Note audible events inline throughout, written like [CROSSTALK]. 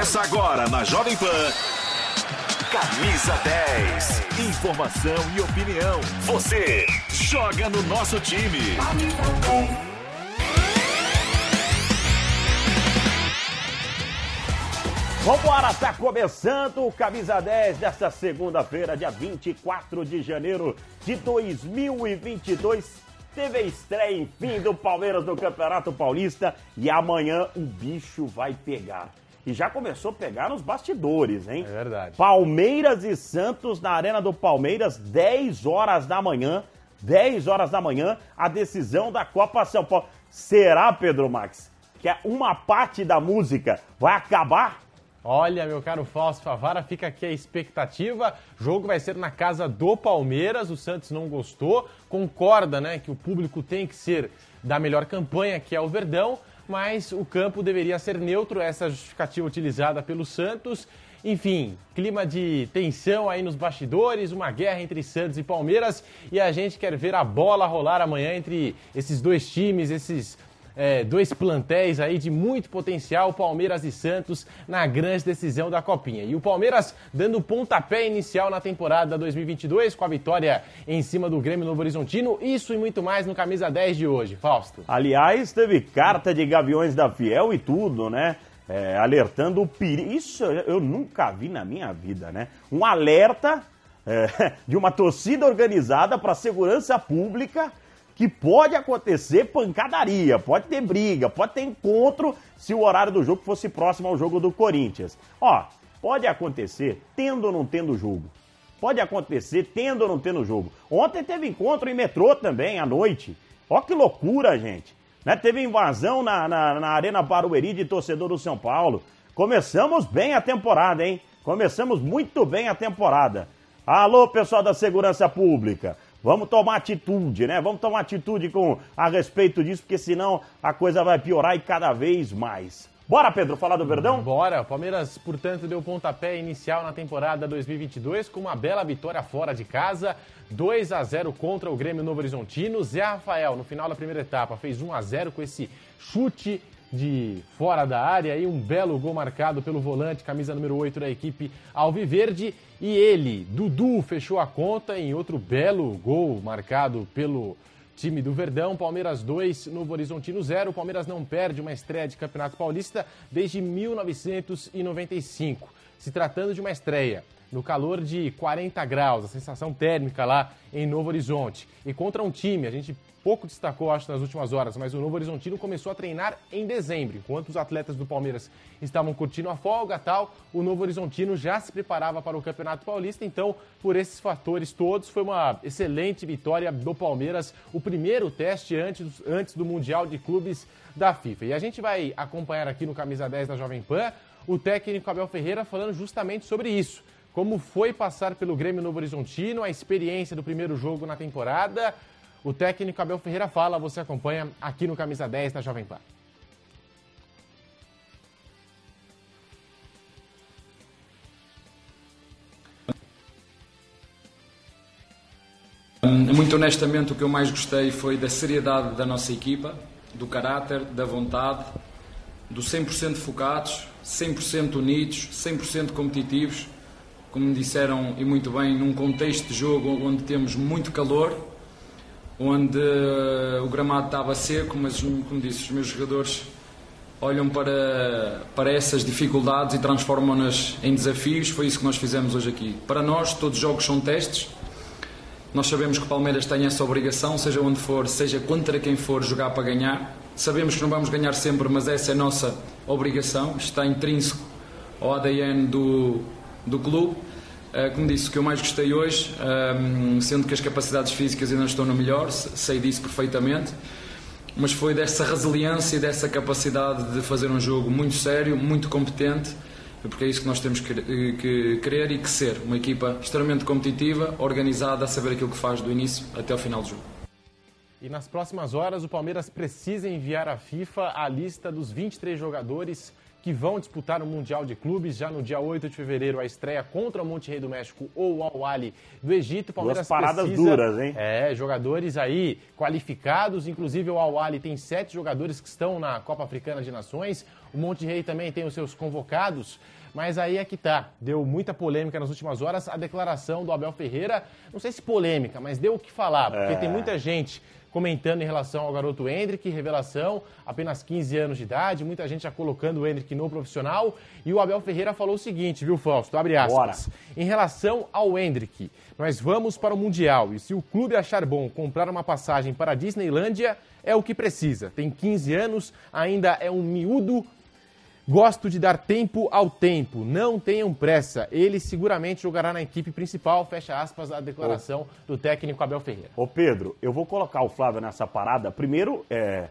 Começa agora na Jovem Pan. Camisa 10. Informação e opinião. Você joga no nosso time. Vambora, tá começando o Camisa 10 desta segunda-feira, dia 24 de janeiro de 2022. Teve estreia, enfim, do Palmeiras no Campeonato Paulista e amanhã o bicho vai pegar. E já começou a pegar nos bastidores, hein? É verdade. Palmeiras e Santos na Arena do Palmeiras, 10 horas da manhã. 10 horas da manhã, a decisão da Copa São Paulo. Será, Pedro Max, que uma parte da música vai acabar Olha, meu caro Fausto Favara, fica aqui a expectativa. O jogo vai ser na casa do Palmeiras. O Santos não gostou, concorda, né, que o público tem que ser da melhor campanha, que é o Verdão, mas o campo deveria ser neutro. Essa é a justificativa utilizada pelo Santos. Enfim, clima de tensão aí nos bastidores, uma guerra entre Santos e Palmeiras e a gente quer ver a bola rolar amanhã entre esses dois times, esses é, dois plantéis aí de muito potencial, Palmeiras e Santos, na grande decisão da Copinha. E o Palmeiras dando o pontapé inicial na temporada 2022 com a vitória em cima do Grêmio Novo Horizontino. Isso e muito mais no Camisa 10 de hoje. Fausto. Aliás, teve carta de Gaviões da Fiel e tudo, né? É, alertando o perigo. Isso eu nunca vi na minha vida, né? Um alerta é, [LAUGHS] de uma torcida organizada para segurança pública que pode acontecer pancadaria, pode ter briga, pode ter encontro se o horário do jogo fosse próximo ao jogo do Corinthians. Ó, pode acontecer tendo ou não tendo jogo. Pode acontecer tendo ou não tendo jogo. Ontem teve encontro em metrô também, à noite. Ó que loucura, gente. Né? Teve invasão na, na, na Arena Barueri de torcedor do São Paulo. Começamos bem a temporada, hein? Começamos muito bem a temporada. Alô, pessoal da segurança pública. Vamos tomar atitude, né? Vamos tomar atitude com a respeito disso, porque senão a coisa vai piorar e cada vez mais. Bora, Pedro, falar do Verdão? Bora. O Palmeiras, portanto, deu pontapé inicial na temporada 2022 com uma bela vitória fora de casa, 2 a 0 contra o Grêmio Novo Horizontino. Zé Rafael, no final da primeira etapa, fez 1 a 0 com esse chute de fora da área e um belo gol marcado pelo volante, camisa número 8 da equipe Alviverde. E ele, Dudu, fechou a conta em outro belo gol marcado pelo time do Verdão. Palmeiras 2, Novo Horizontino 0. Palmeiras não perde uma estreia de Campeonato Paulista desde 1995. Se tratando de uma estreia no calor de 40 graus, a sensação térmica lá em Novo Horizonte. E contra um time, a gente pouco destacou, acho, nas últimas horas, mas o Novo Horizontino começou a treinar em dezembro. Enquanto os atletas do Palmeiras estavam curtindo a folga tal, o Novo Horizontino já se preparava para o Campeonato Paulista. Então, por esses fatores todos, foi uma excelente vitória do Palmeiras, o primeiro teste antes, antes do Mundial de Clubes da FIFA. E a gente vai acompanhar aqui no Camisa 10 da Jovem Pan o técnico Abel Ferreira falando justamente sobre isso. Como foi passar pelo Grêmio Novo Horizontino, a experiência do primeiro jogo na temporada, o técnico Abel Ferreira fala, você acompanha aqui no Camisa 10 da Jovem Pan. Muito honestamente, o que eu mais gostei foi da seriedade da nossa equipa, do caráter, da vontade, do 100% focados, 100% unidos, 100% competitivos. Como me disseram e muito bem, num contexto de jogo onde temos muito calor, onde uh, o gramado estava seco, mas como disse, os meus jogadores olham para, para essas dificuldades e transformam-nas em desafios. Foi isso que nós fizemos hoje aqui. Para nós, todos os jogos são testes. Nós sabemos que o Palmeiras tem essa obrigação, seja onde for, seja contra quem for, jogar para ganhar. Sabemos que não vamos ganhar sempre, mas essa é a nossa obrigação. Está intrínseco ao ADN do, do clube. Eh, como disse, o que eu mais gostei hoje, ehm, sendo que as capacidades físicas ainda estão no melhor, sei disso perfeitamente, mas foi dessa resiliência e dessa capacidade de fazer um jogo muito sério, muito competente, porque é isso que nós temos que, que querer e que ser. Uma equipa extremamente competitiva, organizada, a saber aquilo que faz do início até ao final do jogo. E nas próximas horas, o Palmeiras precisa enviar à FIFA a lista dos 23 jogadores que vão disputar o Mundial de Clubes já no dia 8 de fevereiro, a estreia contra o Monte Rei do México ou o Al-Wali do Egito. Palmeiras Duas paradas precisa, duras, hein? É, jogadores aí qualificados, inclusive o Al-Wali tem sete jogadores que estão na Copa Africana de Nações. O Monte Rei também tem os seus convocados. Mas aí é que tá. Deu muita polêmica nas últimas horas a declaração do Abel Ferreira. Não sei se polêmica, mas deu o que falar, porque é. tem muita gente comentando em relação ao garoto Hendrick, revelação, apenas 15 anos de idade, muita gente já colocando o Hendrick no profissional. E o Abel Ferreira falou o seguinte, viu, Fausto? Abre aspas. Bora. Em relação ao Hendrick, nós vamos para o Mundial e se o clube achar bom comprar uma passagem para a Disneylândia, é o que precisa. Tem 15 anos, ainda é um miúdo Gosto de dar tempo ao tempo, não tenham pressa. Ele seguramente jogará na equipe principal, fecha aspas, a declaração Ô, do técnico Abel Ferreira. Ô Pedro, eu vou colocar o Flávio nessa parada. Primeiro, é,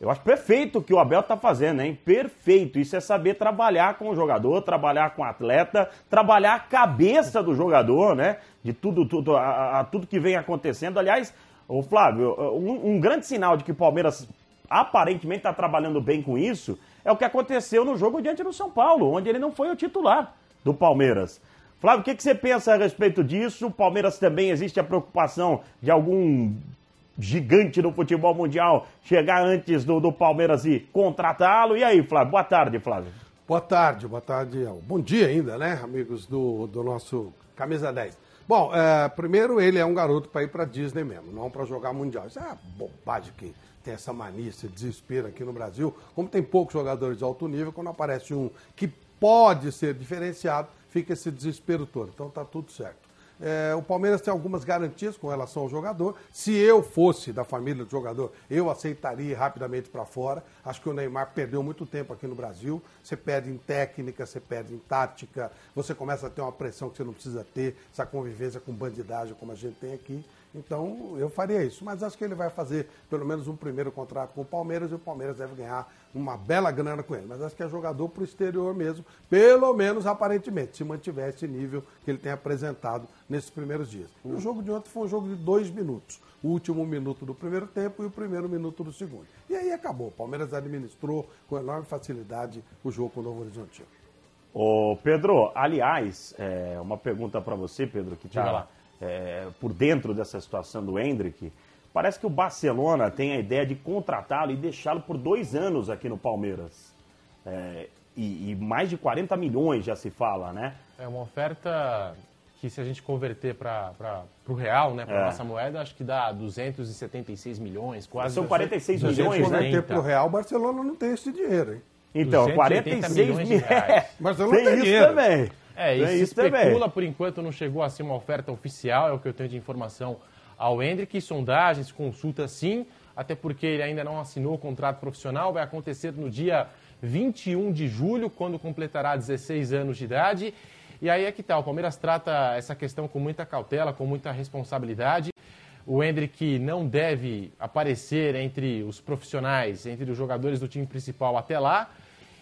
eu acho perfeito o que o Abel tá fazendo, hein? Perfeito. Isso é saber trabalhar com o jogador, trabalhar com o atleta, trabalhar a cabeça do jogador, né? De tudo, tudo, a, a tudo que vem acontecendo. Aliás, o Flávio, um, um grande sinal de que o Palmeiras aparentemente está trabalhando bem com isso é o que aconteceu no jogo diante do São Paulo, onde ele não foi o titular do Palmeiras. Flávio, o que, que você pensa a respeito disso? O Palmeiras também existe a preocupação de algum gigante do futebol mundial chegar antes do, do Palmeiras e contratá-lo. E aí, Flávio? Boa tarde, Flávio. Boa tarde, boa tarde. Bom dia ainda, né, amigos do, do nosso Camisa 10. Bom, é, primeiro ele é um garoto para ir para Disney mesmo, não para jogar Mundial. Isso é bobagem que tem essa mania, esse desespero aqui no Brasil. Como tem poucos jogadores de alto nível, quando aparece um que pode ser diferenciado, fica esse desespero todo. Então tá tudo certo. É, o Palmeiras tem algumas garantias com relação ao jogador. Se eu fosse da família do jogador, eu aceitaria rapidamente para fora. Acho que o Neymar perdeu muito tempo aqui no Brasil. Você perde em técnica, você perde em tática, você começa a ter uma pressão que você não precisa ter, essa convivência com bandidagem como a gente tem aqui. Então, eu faria isso. Mas acho que ele vai fazer pelo menos um primeiro contrato com o Palmeiras e o Palmeiras deve ganhar uma bela grana com ele. Mas acho que é jogador para o exterior mesmo, pelo menos aparentemente, se mantiver esse nível que ele tem apresentado nesses primeiros dias. E o jogo de ontem foi um jogo de dois minutos. O último minuto do primeiro tempo e o primeiro minuto do segundo. E aí acabou. O Palmeiras administrou com enorme facilidade o jogo com o Novo Horizontino. Ô, Pedro, aliás, é, uma pergunta para você, Pedro, que está lá é, por dentro dessa situação do Hendrick, parece que o Barcelona tem a ideia de contratá-lo e deixá-lo por dois anos aqui no Palmeiras. É, e, e, mais de 40 milhões já se fala, né? É uma oferta que se a gente converter para o real, né, para é. nossa moeda, acho que dá 276 milhões, quase. São 46 milhões, né? Converter para o real, o Barcelona não tem esse dinheiro, hein? Então, 46 milhões de reais. Barcelona tem, tem isso dinheiro. também. É, e se especula, também. por enquanto não chegou a ser uma oferta oficial, é o que eu tenho de informação ao Hendrick. Sondagens, consulta sim, até porque ele ainda não assinou o contrato profissional. Vai acontecer no dia 21 de julho, quando completará 16 anos de idade. E aí é que tá, o Palmeiras trata essa questão com muita cautela, com muita responsabilidade. O Hendrick não deve aparecer entre os profissionais, entre os jogadores do time principal até lá.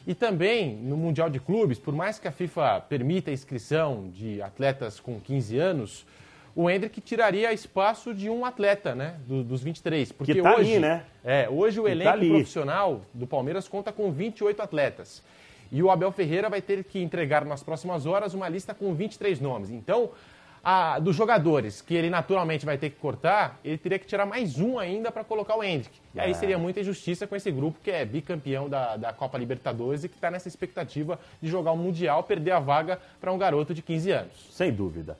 E também no Mundial de Clubes, por mais que a FIFA permita a inscrição de atletas com 15 anos, o Hendrick tiraria espaço de um atleta, né? Do, dos 23. Porque que tá hoje, ali, né? É, hoje o que tá elenco tá profissional do Palmeiras conta com 28 atletas. E o Abel Ferreira vai ter que entregar nas próximas horas uma lista com 23 nomes. Então, a, dos jogadores que ele naturalmente vai ter que cortar, ele teria que tirar mais um ainda para colocar o Hendrick. E aí é. seria muita injustiça com esse grupo que é bicampeão da, da Copa Libertadores e que está nessa expectativa de jogar o Mundial, perder a vaga para um garoto de 15 anos. Sem dúvida.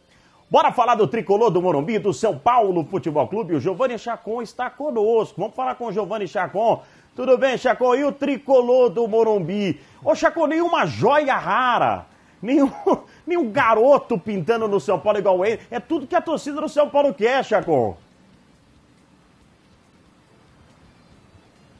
Bora falar do tricolor do Morumbi, do São Paulo Futebol Clube. O Giovanni Chacon está conosco. Vamos falar com o Giovanni Chacon. Tudo bem, Chacon? E o tricolor do Morumbi? Ô, Chacon, nenhuma joia rara nenhum, [LAUGHS] nenhum garoto pintando no São Paulo igual ele. É tudo que a torcida do São Paulo quer, Chacon.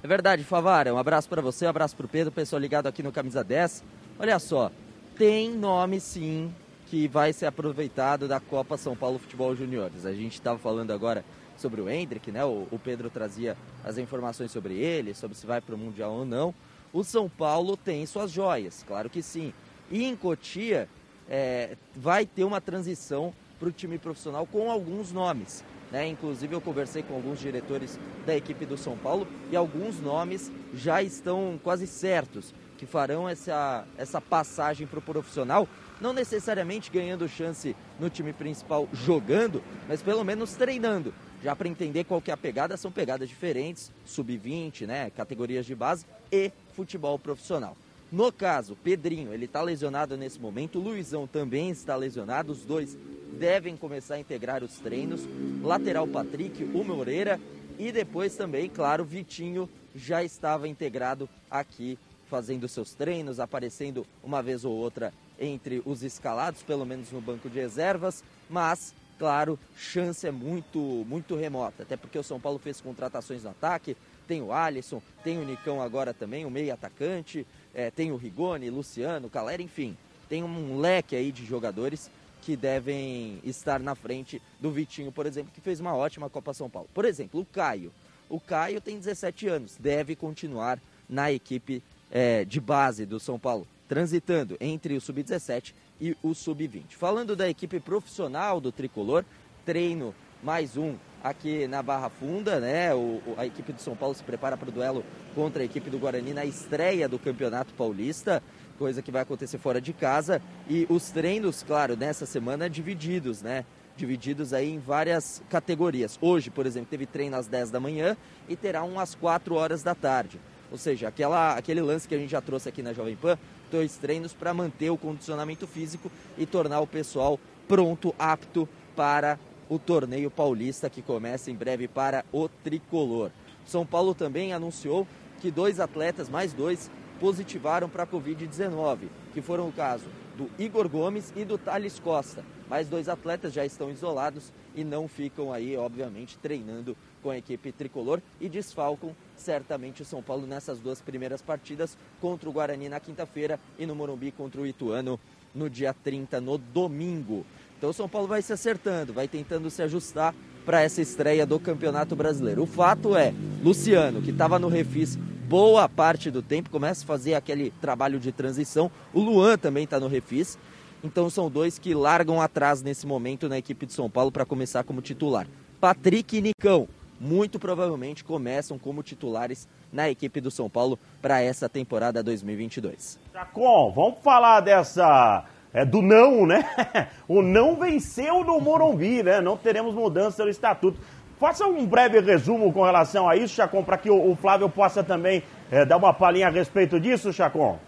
É verdade, Favara. Um abraço para você, um abraço para o Pedro, pessoal ligado aqui no Camisa 10. Olha só, tem nome sim que vai ser aproveitado da Copa São Paulo Futebol Juniores. A gente estava falando agora sobre o Hendrick, né? O, o Pedro trazia as informações sobre ele, sobre se vai para o Mundial ou não. O São Paulo tem suas joias, claro que sim. E em Cotia é, vai ter uma transição para o time profissional com alguns nomes. Né? Inclusive eu conversei com alguns diretores da equipe do São Paulo e alguns nomes já estão quase certos que farão essa, essa passagem para o profissional, não necessariamente ganhando chance no time principal jogando, mas pelo menos treinando, já para entender qual que é a pegada, são pegadas diferentes, sub-20, né, categorias de base e futebol profissional. No caso, Pedrinho, ele está lesionado nesse momento, Luizão também está lesionado, os dois devem começar a integrar os treinos. Lateral Patrick, o Moreira e depois também, claro, Vitinho já estava integrado aqui, fazendo seus treinos, aparecendo uma vez ou outra entre os escalados, pelo menos no banco de reservas, mas claro, chance é muito, muito remota, até porque o São Paulo fez contratações no ataque, tem o Alisson, tem o Nicão agora também, o meio atacante, é, tem o Rigoni, Luciano, Calera, enfim, tem um leque aí de jogadores que devem estar na frente do Vitinho, por exemplo, que fez uma ótima Copa São Paulo. Por exemplo, o Caio. O Caio tem 17 anos, deve continuar na equipe é, de base do São Paulo, transitando entre o Sub-17 e o Sub-20. Falando da equipe profissional do Tricolor, treino mais um aqui na Barra Funda, né? O, a equipe do São Paulo se prepara para o duelo contra a equipe do Guarani na estreia do Campeonato Paulista coisa que vai acontecer fora de casa. E os treinos, claro, nessa semana divididos, né? Divididos aí em várias categorias. Hoje, por exemplo, teve treino às 10 da manhã e terá um às 4 horas da tarde. Ou seja, aquela, aquele lance que a gente já trouxe aqui na Jovem Pan, dois treinos para manter o condicionamento físico e tornar o pessoal pronto, apto para o torneio paulista que começa em breve para o tricolor. São Paulo também anunciou que dois atletas, mais dois, positivaram para a Covid-19, que foram o caso do Igor Gomes e do Thales Costa. Mais dois atletas já estão isolados e não ficam aí, obviamente, treinando com a equipe tricolor e desfalcam certamente o São Paulo nessas duas primeiras partidas contra o Guarani na quinta-feira e no Morumbi contra o Ituano no dia 30, no domingo. Então o São Paulo vai se acertando, vai tentando se ajustar para essa estreia do Campeonato Brasileiro. O fato é, Luciano, que estava no Refis boa parte do tempo, começa a fazer aquele trabalho de transição. O Luan também está no refis. Então são dois que largam atrás nesse momento na equipe de São Paulo para começar como titular. Patrick e Nicão, muito provavelmente começam como titulares na equipe do São Paulo para essa temporada 2022. Jacom, vamos falar dessa é, do não, né? [LAUGHS] O não venceu no Morumbi, né? Não teremos mudança no estatuto. Faça um breve resumo com relação a isso, Chacon, para que o, Flávio possa também é, dar uma palhinha a respeito disso, Chacon.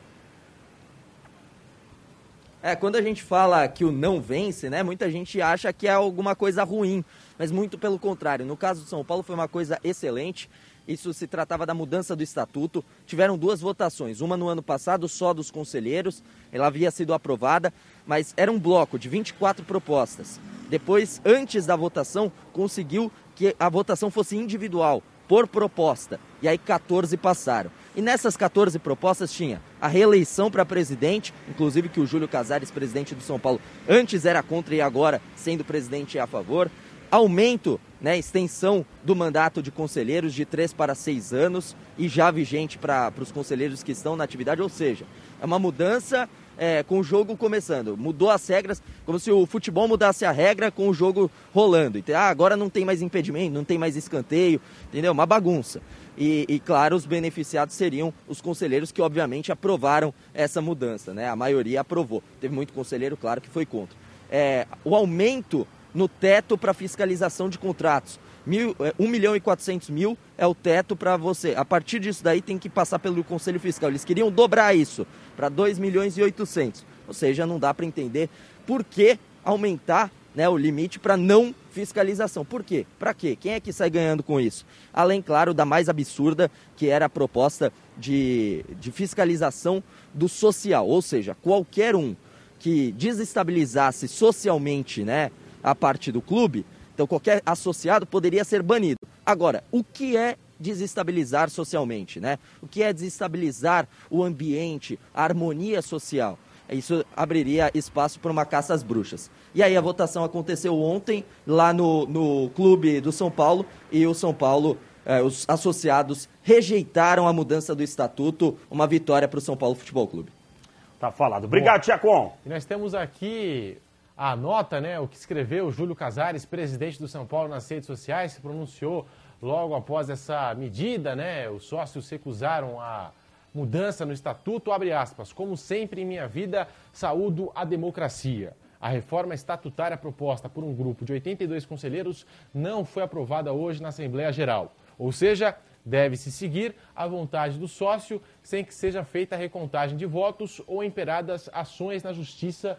É, quando a gente fala que o não vence, né, muita gente acha que é alguma coisa ruim, mas muito pelo contrário. No caso do São Paulo foi uma coisa excelente. Isso se tratava da mudança do estatuto. Tiveram duas votações, uma no ano passado só dos conselheiros, ela havia sido aprovada, mas era um bloco de 24 propostas. Depois, antes da votação, conseguiu que a votação fosse individual, por proposta. E aí 14 passaram. E nessas 14 propostas tinha a reeleição para presidente, inclusive que o Júlio Casares, presidente do São Paulo, antes era contra e agora, sendo presidente, é a favor. Aumento, né, extensão do mandato de conselheiros de 3 para 6 anos e já vigente para os conselheiros que estão na atividade, ou seja, é uma mudança é, com o jogo começando. Mudou as regras, como se o futebol mudasse a regra com o jogo rolando. Então, ah, agora não tem mais impedimento, não tem mais escanteio, entendeu? Uma bagunça. E, e, claro, os beneficiados seriam os conselheiros que, obviamente, aprovaram essa mudança, né? A maioria aprovou. Teve muito conselheiro, claro, que foi contra. É, o aumento no teto para fiscalização de contratos. Mil, 1 é, milhão e 400 mil é o teto para você. A partir disso daí tem que passar pelo Conselho Fiscal. Eles queriam dobrar isso para 2 milhões e 800. Ou seja, não dá para entender por que aumentar né, o limite para não fiscalização. Por quê? Para quê? Quem é que sai ganhando com isso? Além, claro, da mais absurda, que era a proposta de, de fiscalização do social. Ou seja, qualquer um que desestabilizasse socialmente né, a parte do clube então qualquer associado poderia ser banido. Agora, o que é desestabilizar socialmente, né? O que é desestabilizar o ambiente, a harmonia social? Isso abriria espaço para uma caça às bruxas. E aí a votação aconteceu ontem lá no, no clube do São Paulo e o São Paulo, eh, os associados rejeitaram a mudança do estatuto, uma vitória para o São Paulo Futebol Clube. Tá falado. Obrigado, Tiacon. E nós temos aqui a nota, né, o que escreveu Júlio Casares, presidente do São Paulo, nas redes sociais, se pronunciou logo após essa medida, né? Os sócios recusaram a mudança no estatuto, abre aspas, como sempre em minha vida, saúdo a democracia. A reforma estatutária proposta por um grupo de 82 conselheiros não foi aprovada hoje na Assembleia Geral. Ou seja, Deve-se seguir a vontade do sócio, sem que seja feita a recontagem de votos ou imperadas ações na justiça.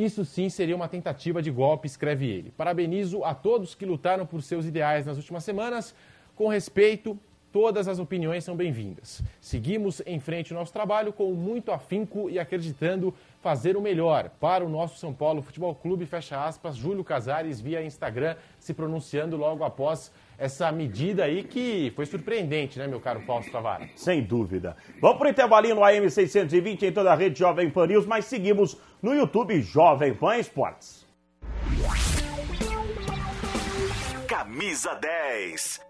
Isso sim seria uma tentativa de golpe, escreve ele. Parabenizo a todos que lutaram por seus ideais nas últimas semanas. Com respeito, todas as opiniões são bem-vindas. Seguimos em frente o nosso trabalho com muito afinco e acreditando fazer o melhor para o nosso São Paulo Futebol Clube, fecha aspas, Júlio Casares via Instagram se pronunciando logo após essa medida aí que foi surpreendente, né, meu caro Fausto Tavares? Sem dúvida. Vamos para o intervalinho no AM620 em toda a rede Jovem Pan News, mas seguimos no YouTube Jovem Pan Esportes. Camisa 10.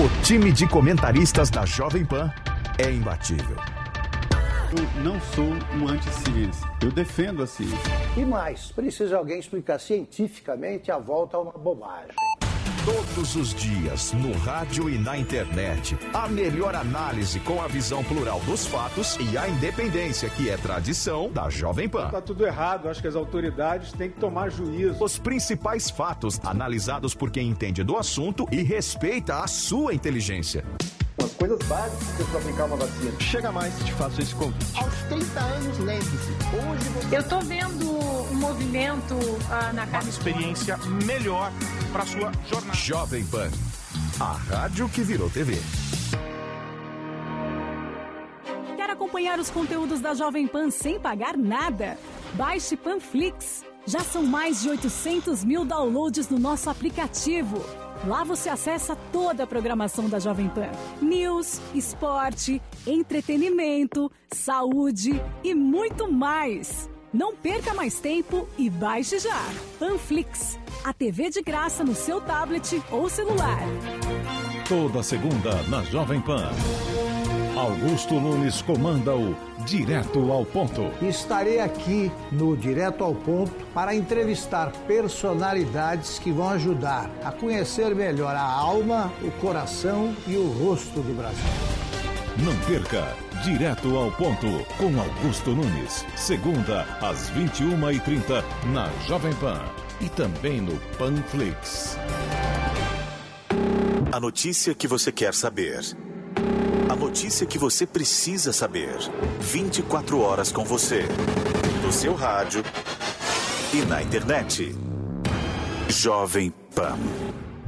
O time de comentaristas da Jovem Pan é imbatível. Eu não sou um anti-ciência. Eu defendo a ciência. E mais, precisa alguém explicar cientificamente a volta a uma bobagem. Todos os dias, no rádio e na internet. A melhor análise com a visão plural dos fatos e a independência, que é tradição da Jovem Pan. Tá tudo errado, acho que as autoridades têm que tomar juízo. Os principais fatos analisados por quem entende do assunto e respeita a sua inteligência. As coisas básicas para aplicar uma vacina. Chega mais, te faço esse convite. Aos 30 anos, lembre-se, hoje você... Eu tô vendo movimento ah, na casa. experiência melhor para sua jornada. Jovem Pan, a rádio que virou TV. Quer acompanhar os conteúdos da Jovem Pan sem pagar nada? Baixe Panflix. Já são mais de 800 mil downloads no nosso aplicativo. Lá você acessa toda a programação da Jovem Pan: news, esporte, entretenimento, saúde e muito mais. Não perca mais tempo e baixe já. Panflix, a TV de graça no seu tablet ou celular. Toda segunda na Jovem Pan. Augusto Nunes comanda o Direto ao Ponto. Estarei aqui no Direto ao Ponto para entrevistar personalidades que vão ajudar a conhecer melhor a alma, o coração e o rosto do Brasil. Não perca Direto ao Ponto com Augusto Nunes. Segunda às 21h30 na Jovem Pan e também no Panflix. A notícia que você quer saber. A notícia que você precisa saber. 24 horas com você. No seu rádio e na internet. Jovem Pan.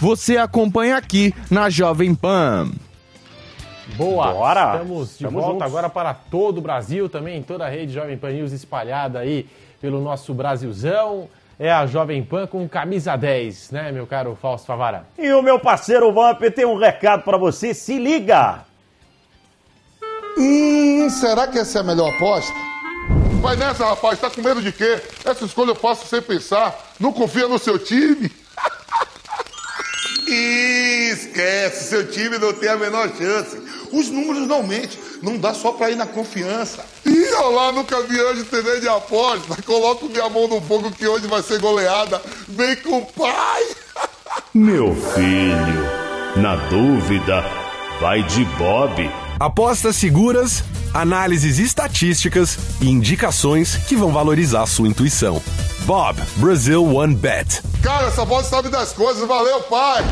Você acompanha aqui na Jovem Pan. Boa! Bora! Estamos de Tamo volta juntos. agora para todo o Brasil, também toda a rede Jovem Pan News espalhada aí pelo nosso Brasilzão. É a Jovem Pan com camisa 10, né, meu caro Fausto Favara? E o meu parceiro Vamp tem um recado pra você, se liga! Hum, será que essa é a melhor aposta? Vai nessa, rapaz, tá com medo de quê? Essa escolha eu faço sem pensar. Não confia no seu time? Esquece, seu time não tem a menor chance. Os números não mentem, não dá só pra ir na confiança. Ih, olha lá, nunca vi anjo TV de aposta. Coloco minha mão no fogo que hoje vai ser goleada. Vem com o pai. [LAUGHS] Meu filho, na dúvida, vai de Bob. Apostas seguras, análises estatísticas e indicações que vão valorizar sua intuição. Bob, Brazil One Bet. Cara, essa voz sabe das coisas. Valeu, pai.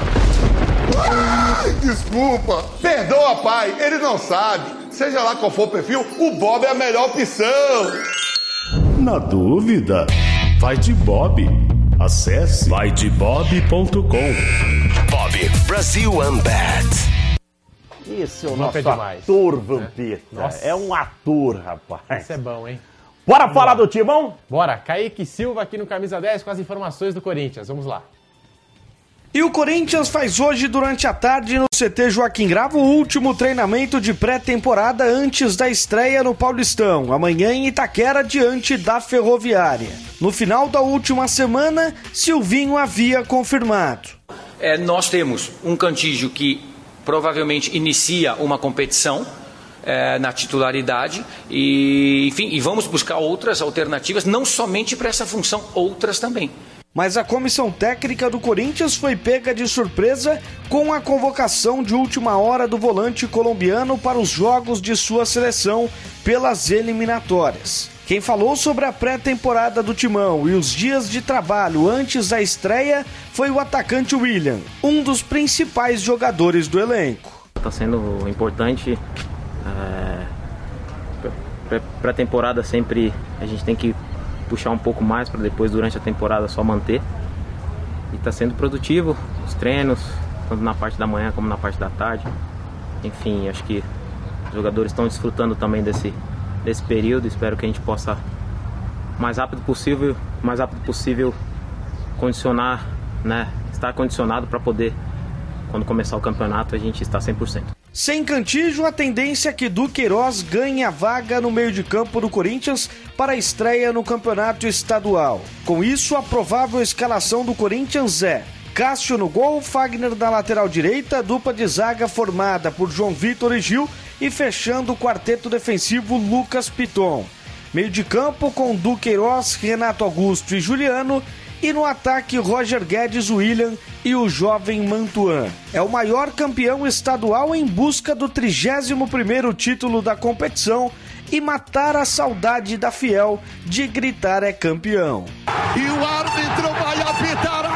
Ai, desculpa. Perdoa, pai. Ele não sabe. Seja lá qual for o perfil, o Bob é a melhor opção. Na dúvida, vai de Bob. Acesse vaidebob.com. Bob Brasil Unbet. Esse é o Vamp é nosso demais. ator Vampeta. Nossa. É um ator, rapaz. Isso é bom, hein? Bora Vamos falar lá. do timão? Bora, Kaique Silva aqui no Camisa 10 com as informações do Corinthians. Vamos lá. E o Corinthians faz hoje, durante a tarde, no CT Joaquim Gravo, o último treinamento de pré-temporada antes da estreia no Paulistão, amanhã em Itaquera, diante da Ferroviária. No final da última semana, Silvinho havia confirmado. É, nós temos um Cantígio que provavelmente inicia uma competição é, na titularidade e, enfim, e vamos buscar outras alternativas, não somente para essa função, outras também. Mas a comissão técnica do Corinthians foi pega de surpresa com a convocação de última hora do volante colombiano para os jogos de sua seleção pelas eliminatórias. Quem falou sobre a pré-temporada do Timão e os dias de trabalho antes da estreia foi o atacante William, um dos principais jogadores do elenco. Está sendo importante. É, para a temporada sempre a gente tem que puxar um pouco mais para depois durante a temporada só manter. E está sendo produtivo os treinos, tanto na parte da manhã como na parte da tarde. Enfim, acho que os jogadores estão desfrutando também desse, desse período. Espero que a gente possa mais rápido possível, mais rápido possível condicionar, né, estar condicionado para poder quando começar o campeonato a gente estar 100%. Sem Cantijo, a tendência é que Duqueiroz ganhe a vaga no meio de campo do Corinthians para a estreia no campeonato estadual. Com isso, a provável escalação do Corinthians é Cássio no gol, Fagner na lateral direita, dupla de zaga formada por João Vitor e Gil e fechando o quarteto defensivo Lucas Piton. Meio de campo com Duqueiroz, Renato Augusto e Juliano e no ataque Roger Guedes, William e o jovem Mantuan. É o maior campeão estadual em busca do 31º título da competição e matar a saudade da Fiel de gritar é campeão. E o árbitro vai apitar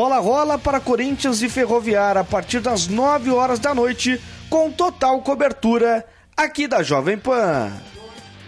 bola rola para Corinthians e Ferroviária a partir das 9 horas da noite, com total cobertura aqui da Jovem Pan.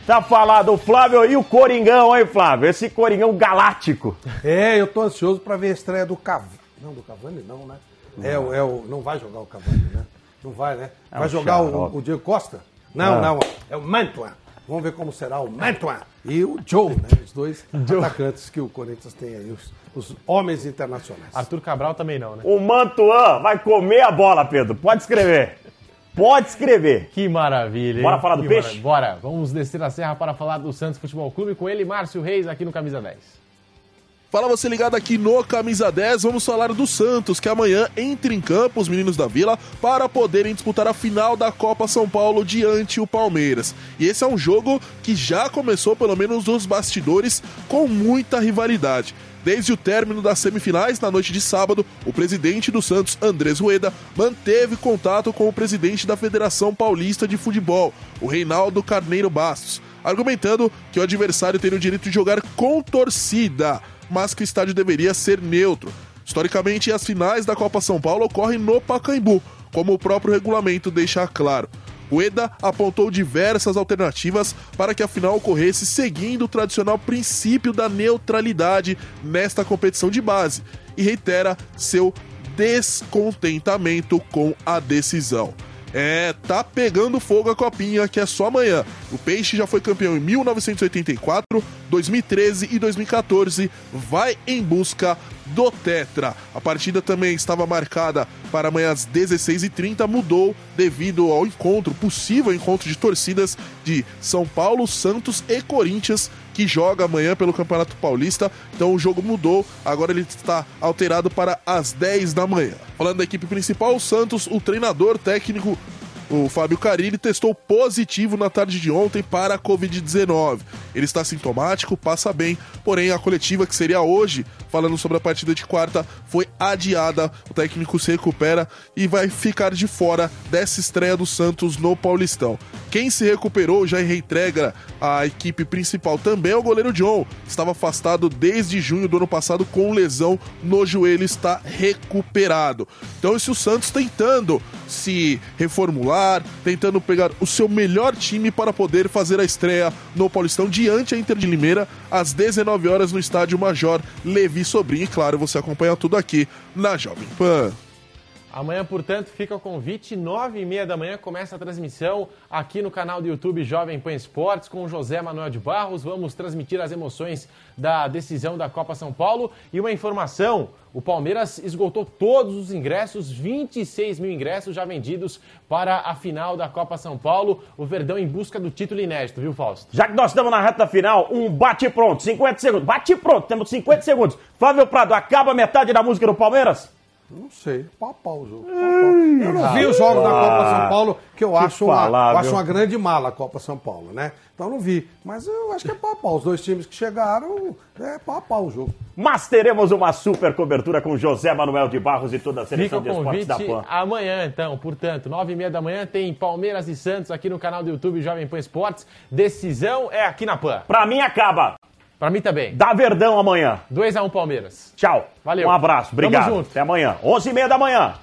Tá falado o Flávio e o Coringão, hein, Flávio? Esse Coringão galáctico. É, eu tô ansioso pra ver a estreia do Cavani. Não, do Cavani não, né? É, o- é o, não vai jogar o Cavani, né? Não vai, né? É Vai um jogar o, o Diego Costa? Não, Ah. não. É o Mantuan. Vamos ver como será o Mantuan. E o Joe, né? Os dois [LAUGHS] atacantes que o Corinthians tem aí, os, os homens internacionais. Arthur Cabral também não, né? O Mantuan vai comer a bola, Pedro. Pode escrever. Pode escrever. Que maravilha, hein? Bora falar do Que peixe? maravilha. Bora, vamos descer a serra para falar do Santos Futebol Clube com ele, Márcio Reis, aqui no Camisa 10. Fala você ligado aqui no Camisa 10, vamos falar do Santos, que amanhã entra em campo os meninos da Vila para poderem disputar a final da Copa São Paulo diante o Palmeiras. E esse é um jogo que já começou, pelo menos nos bastidores, com muita rivalidade. Desde o término das semifinais, na noite de sábado, o presidente do Santos, Andrés Rueda, manteve contato com o presidente da Federação Paulista de Futebol, o Reinaldo Carneiro Bastos, argumentando que o adversário teria o direito de jogar com torcida, mas que o estádio deveria ser neutro. Historicamente, as finais da Copa São Paulo ocorrem no Pacaembu, como o próprio regulamento deixa claro. O EDA apontou diversas alternativas para que a final ocorresse seguindo o tradicional princípio da neutralidade nesta competição de base e reitera seu descontentamento com a decisão. É, tá pegando fogo a copinha que é só amanhã. O Peixe já foi campeão em 1984, 2013 e 2014. Vai em busca do Tetra. A partida também estava marcada para amanhã às 16h30, mudou devido ao encontro, possível encontro de torcidas de São Paulo, Santos e Corinthians, que joga amanhã pelo Campeonato Paulista. Então o jogo mudou, agora ele está alterado para as 10 da manhã. Falando da equipe principal, o Santos, o treinador técnico o Fábio Carilli, testou positivo na tarde de ontem para a Covid-19. Ele está sintomático, passa bem, porém a coletiva que seria hoje, falando sobre a partida de quarta, foi adiada. O técnico se recupera e vai ficar de fora dessa estreia do Santos no Paulistão. Quem se recuperou já reintegra a equipe principal também é o goleiro John. Estava afastado desde junho do ano passado com lesão no joelho, está recuperado. Então, esse o Santos tentando se reformular, tentando pegar o seu melhor time para poder fazer a estreia no Paulistão diante a Inter de Limeira às 19 horas no estádio Major Levi Sobrinho. E claro, você acompanha tudo aqui na Jovem Pan. Amanhã, portanto, fica o convite, nove e meia da manhã, começa a transmissão aqui no canal do YouTube Jovem Pan Esportes com José Manuel de Barros. Vamos transmitir as emoções da decisão da Copa São Paulo. E uma informação, o Palmeiras esgotou todos os ingressos, 26 mil ingressos já vendidos para a final da Copa São Paulo. O Verdão em busca do título inédito, viu, Fausto? Já que nós estamos na reta final, um bate pronto, 50 segundos. Bate pronto, temos 50 segundos. Flávio Prado, acaba metade da música do Palmeiras? Não sei, pau a pau o jogo. Pau a pau. Eu não vi os jogos da Copa São Paulo, que eu Que acho, uma, falar, eu acho uma grande mala a Copa São Paulo, né? Então não vi. Mas eu acho que é pau a pau. Os dois times que chegaram, é pau a pau o jogo. Mas teremos uma super cobertura com José Manuel de Barros e toda a Fica seleção o de esportes da PAN. amanhã, então. Portanto, nove e meia da manhã tem Palmeiras e Santos aqui no canal do YouTube Jovem Pan Esportes. Decisão é aqui na PAN. Pra mim acaba. Pra mim também. Dá Verdão amanhã. 2x1 Palmeiras. Tchau. Valeu. Um abraço. Obrigado. Tamo junto. Até amanhã. 11 e meia da manhã.